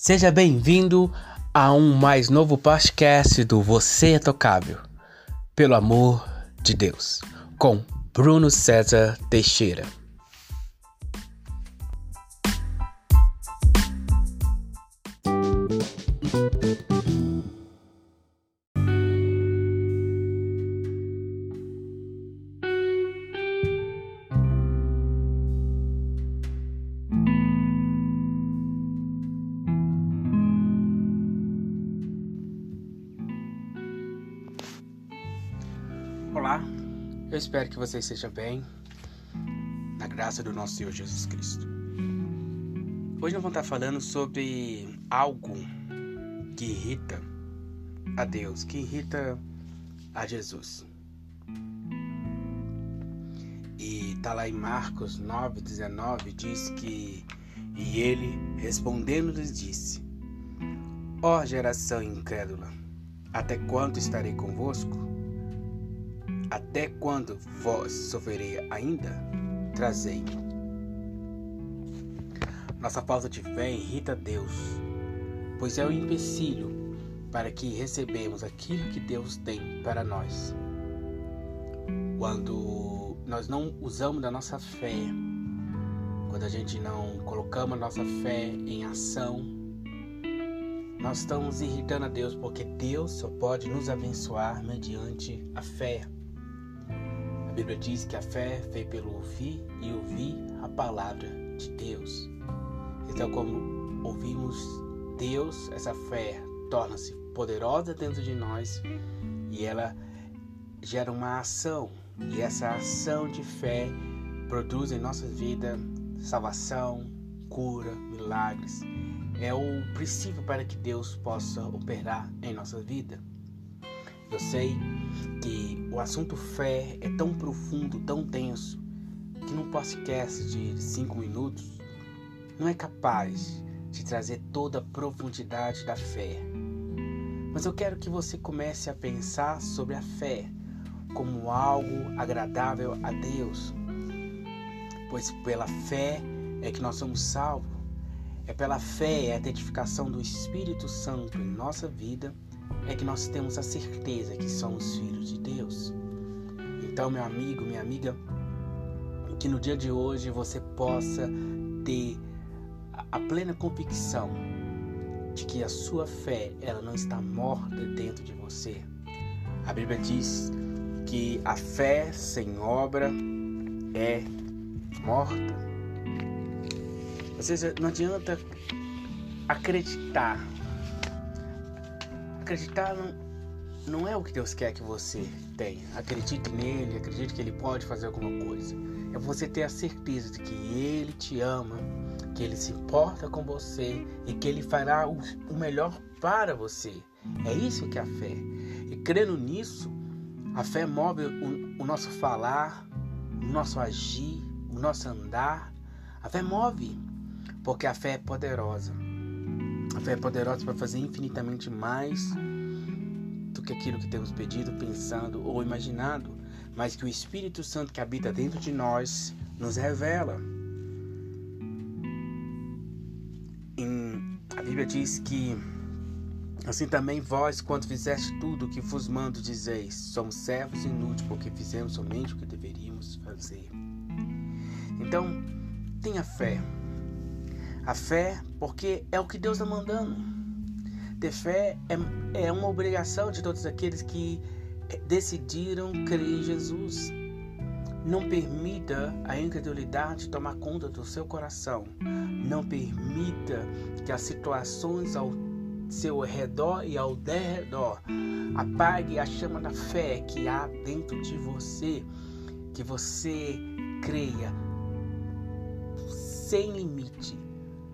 Seja bem-vindo a um mais novo podcast do Você é Tocável, pelo amor de Deus, com Bruno César Teixeira. Olá, eu espero que você esteja bem, na graça do nosso Senhor Jesus Cristo. Hoje nós vamos estar falando sobre algo que irrita a Deus, que irrita a Jesus. E tá lá em Marcos 9,19 diz que e ele respondendo lhes disse: Ó oh, geração incrédula, até quanto estarei convosco? Até quando vós sofrerei ainda? Trazei. Nossa falta de fé irrita Deus, pois é o empecilho para que recebemos aquilo que Deus tem para nós. Quando nós não usamos da nossa fé, quando a gente não colocamos a nossa fé em ação, nós estamos irritando a Deus, porque Deus só pode nos abençoar mediante a fé. Bíblia diz que a fé veio pelo ouvir e ouvir a palavra de Deus. Então, como ouvimos Deus, essa fé torna-se poderosa dentro de nós e ela gera uma ação. E essa ação de fé produz em nossa vida salvação, cura, milagres. É o princípio para que Deus possa operar em nossa vida. Eu sei que o assunto fé é tão profundo, tão tenso, que num podcast de cinco minutos não é capaz de trazer toda a profundidade da fé. Mas eu quero que você comece a pensar sobre a fé como algo agradável a Deus, pois pela fé é que nós somos salvos. É pela fé e a identificação do Espírito Santo em nossa vida é que nós temos a certeza que somos filhos de Deus. Então, meu amigo, minha amiga, que no dia de hoje você possa ter a plena convicção de que a sua fé ela não está morta dentro de você. A Bíblia diz que a fé sem obra é morta. Ou seja, não adianta acreditar acreditar não, não é o que Deus quer que você tenha. Acredite nele, acredite que ele pode fazer alguma coisa. É você ter a certeza de que ele te ama, que ele se importa com você e que ele fará o, o melhor para você. É isso que é a fé. E crendo nisso, a fé move o, o nosso falar, o nosso agir, o nosso andar. A fé move, porque a fé é poderosa. A fé é poderosa para fazer infinitamente mais do que aquilo que temos pedido, pensado ou imaginado, mas que o Espírito Santo que habita dentro de nós nos revela. Em, a Bíblia diz que assim também vós, quando fizeste tudo o que vos mando, dizeis: somos servos inúteis, porque fizemos somente o que deveríamos fazer. Então, tenha fé. A fé, porque é o que Deus está mandando. Ter fé é, é uma obrigação de todos aqueles que decidiram crer em Jesus. Não permita a incredulidade tomar conta do seu coração. Não permita que as situações ao seu redor e ao derredor apague a chama da fé que há dentro de você. Que você creia sem limite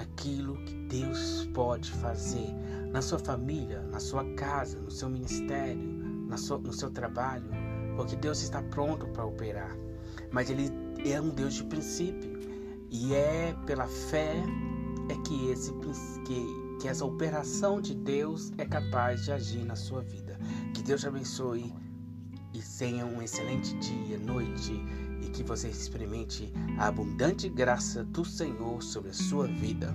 aquilo que Deus pode fazer na sua família, na sua casa, no seu ministério, sua, no seu trabalho, porque Deus está pronto para operar. Mas Ele é um Deus de princípio e é pela fé é que, esse, que, que essa operação de Deus é capaz de agir na sua vida. Que Deus te abençoe e tenha um excelente dia, noite e que você experimente a abundante graça do Senhor sobre a sua vida.